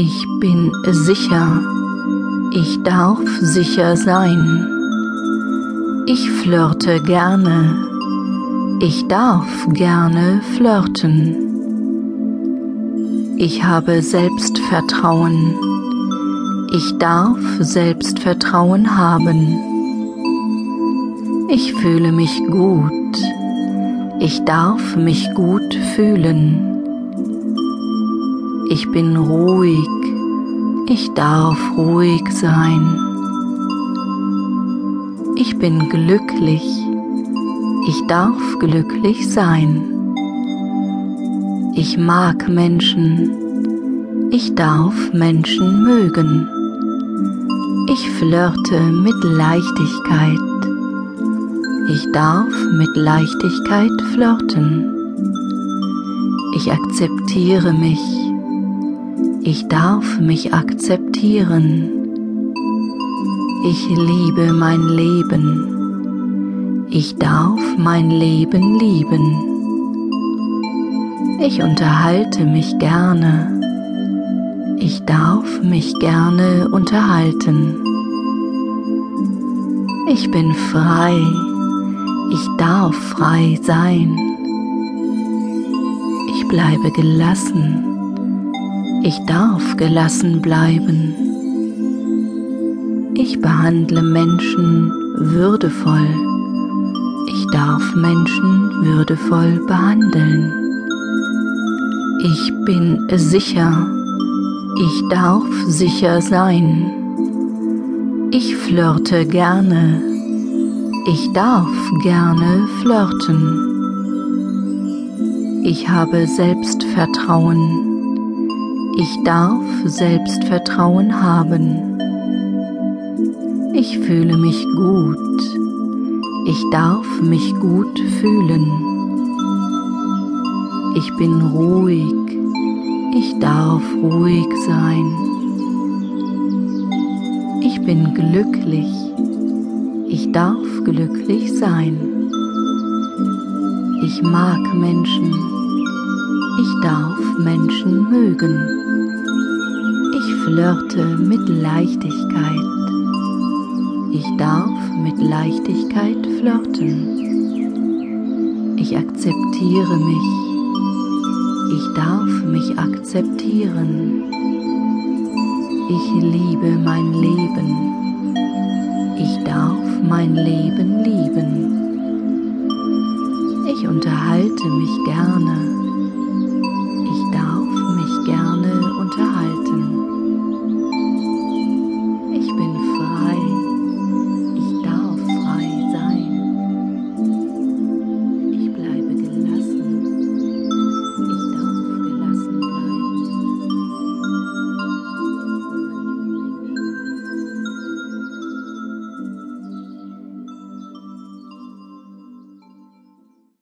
Ich bin sicher. Ich darf sicher sein. Ich flirte gerne. Ich darf gerne flirten. Ich habe Selbstvertrauen. Ich darf Selbstvertrauen haben. Ich fühle mich gut. Ich darf mich gut fühlen. Ich bin ruhig. Ich darf ruhig sein. Ich bin glücklich. Ich darf glücklich sein. Ich mag Menschen. Ich darf Menschen mögen. Ich flirte mit Leichtigkeit. Ich darf mit Leichtigkeit flirten. Ich akzeptiere mich. Ich darf mich akzeptieren. Ich liebe mein Leben. Ich darf mein Leben lieben. Ich unterhalte mich gerne. Ich darf mich gerne unterhalten. Ich bin frei. Ich darf frei sein. Ich bleibe gelassen. Ich darf gelassen bleiben. Ich behandle Menschen würdevoll. Ich darf Menschen würdevoll behandeln. Ich bin sicher. Ich darf sicher sein. Ich flirte gerne. Ich darf gerne flirten. Ich habe Selbstvertrauen. Ich darf Selbstvertrauen haben. Ich fühle mich gut. Ich darf mich gut fühlen. Ich bin ruhig. Ich darf ruhig sein. Ich bin glücklich. Ich darf glücklich sein. Ich mag Menschen. Ich darf Menschen mögen. Flirte mit Leichtigkeit. Ich darf mit Leichtigkeit flirten. Ich akzeptiere mich. Ich darf mich akzeptieren. Ich liebe mein Leben. Ich darf mein Leben lieben. Ich unterhalte mich gerne.